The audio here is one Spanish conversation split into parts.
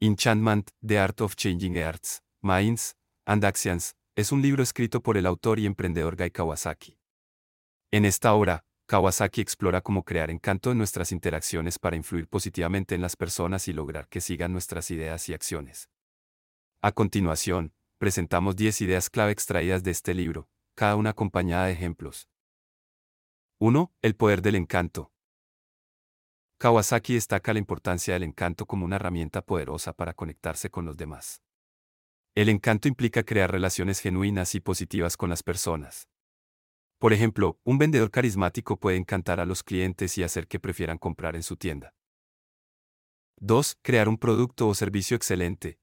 Enchantment, The Art of Changing Hearts, Minds, and Actions, es un libro escrito por el autor y emprendedor Guy Kawasaki. En esta obra, Kawasaki explora cómo crear encanto en nuestras interacciones para influir positivamente en las personas y lograr que sigan nuestras ideas y acciones. A continuación, presentamos 10 ideas clave extraídas de este libro, cada una acompañada de ejemplos. 1. El poder del encanto. Kawasaki destaca la importancia del encanto como una herramienta poderosa para conectarse con los demás. El encanto implica crear relaciones genuinas y positivas con las personas. Por ejemplo, un vendedor carismático puede encantar a los clientes y hacer que prefieran comprar en su tienda. 2. Crear un producto o servicio excelente.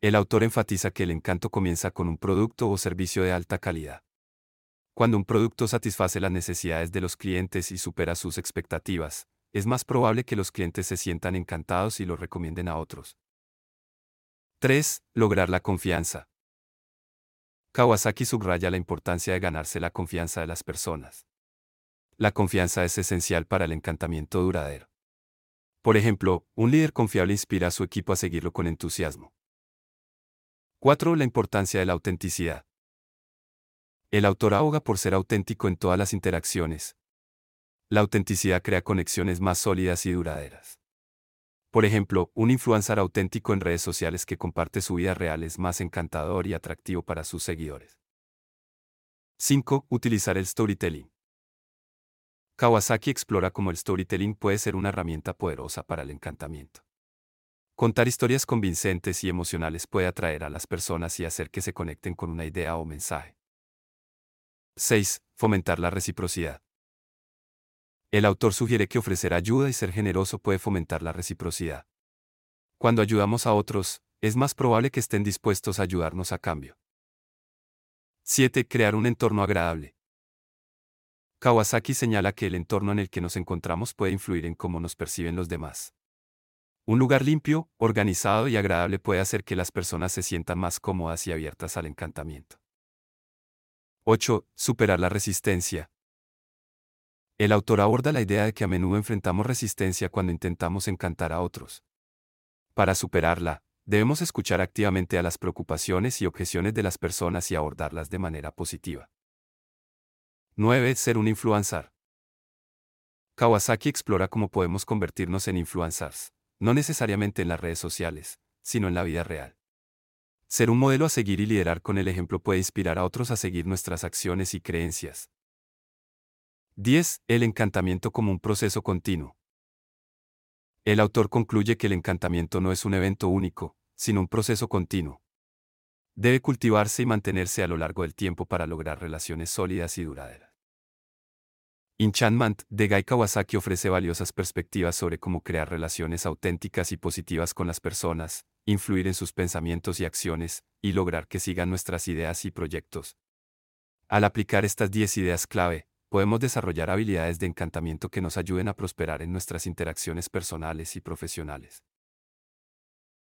El autor enfatiza que el encanto comienza con un producto o servicio de alta calidad. Cuando un producto satisface las necesidades de los clientes y supera sus expectativas, es más probable que los clientes se sientan encantados y lo recomienden a otros. 3. Lograr la confianza. Kawasaki subraya la importancia de ganarse la confianza de las personas. La confianza es esencial para el encantamiento duradero. Por ejemplo, un líder confiable inspira a su equipo a seguirlo con entusiasmo. 4. La importancia de la autenticidad. El autor aboga por ser auténtico en todas las interacciones. La autenticidad crea conexiones más sólidas y duraderas. Por ejemplo, un influencer auténtico en redes sociales que comparte su vida real es más encantador y atractivo para sus seguidores. 5. Utilizar el storytelling. Kawasaki explora cómo el storytelling puede ser una herramienta poderosa para el encantamiento. Contar historias convincentes y emocionales puede atraer a las personas y hacer que se conecten con una idea o mensaje. 6. Fomentar la reciprocidad. El autor sugiere que ofrecer ayuda y ser generoso puede fomentar la reciprocidad. Cuando ayudamos a otros, es más probable que estén dispuestos a ayudarnos a cambio. 7. Crear un entorno agradable. Kawasaki señala que el entorno en el que nos encontramos puede influir en cómo nos perciben los demás. Un lugar limpio, organizado y agradable puede hacer que las personas se sientan más cómodas y abiertas al encantamiento. 8. Superar la resistencia. El autor aborda la idea de que a menudo enfrentamos resistencia cuando intentamos encantar a otros. Para superarla, debemos escuchar activamente a las preocupaciones y objeciones de las personas y abordarlas de manera positiva. 9. Ser un influencer. Kawasaki explora cómo podemos convertirnos en influencers, no necesariamente en las redes sociales, sino en la vida real. Ser un modelo a seguir y liderar con el ejemplo puede inspirar a otros a seguir nuestras acciones y creencias. 10. El encantamiento como un proceso continuo. El autor concluye que el encantamiento no es un evento único, sino un proceso continuo. Debe cultivarse y mantenerse a lo largo del tiempo para lograr relaciones sólidas y duraderas. Enchantment de Guy Kawasaki ofrece valiosas perspectivas sobre cómo crear relaciones auténticas y positivas con las personas, influir en sus pensamientos y acciones, y lograr que sigan nuestras ideas y proyectos. Al aplicar estas 10 ideas clave, podemos desarrollar habilidades de encantamiento que nos ayuden a prosperar en nuestras interacciones personales y profesionales.